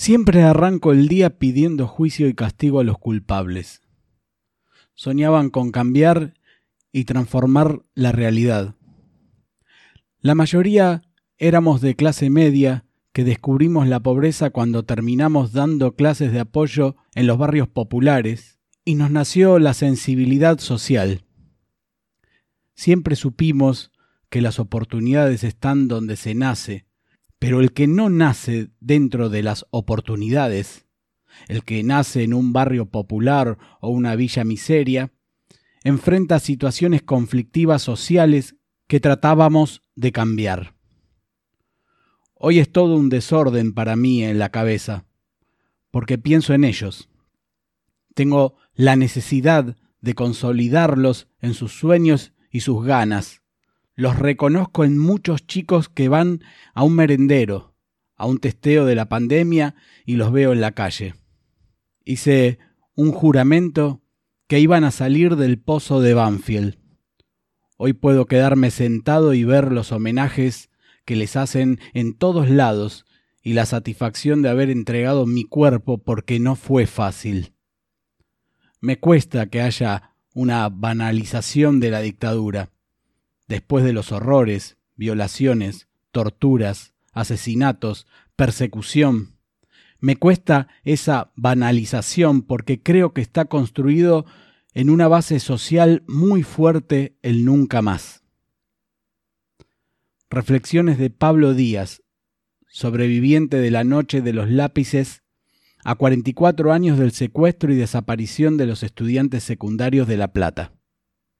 Siempre arranco el día pidiendo juicio y castigo a los culpables. Soñaban con cambiar y transformar la realidad. La mayoría éramos de clase media que descubrimos la pobreza cuando terminamos dando clases de apoyo en los barrios populares y nos nació la sensibilidad social. Siempre supimos que las oportunidades están donde se nace pero el que no nace dentro de las oportunidades, el que nace en un barrio popular o una villa miseria, enfrenta situaciones conflictivas sociales que tratábamos de cambiar. Hoy es todo un desorden para mí en la cabeza, porque pienso en ellos. Tengo la necesidad de consolidarlos en sus sueños y sus ganas, los reconozco en muchos chicos que van a un merendero, a un testeo de la pandemia y los veo en la calle. Hice un juramento que iban a salir del pozo de Banfield. Hoy puedo quedarme sentado y ver los homenajes que les hacen en todos lados y la satisfacción de haber entregado mi cuerpo porque no fue fácil. Me cuesta que haya una banalización de la dictadura después de los horrores, violaciones, torturas, asesinatos, persecución. Me cuesta esa banalización porque creo que está construido en una base social muy fuerte el nunca más. Reflexiones de Pablo Díaz, sobreviviente de la noche de los lápices, a 44 años del secuestro y desaparición de los estudiantes secundarios de La Plata.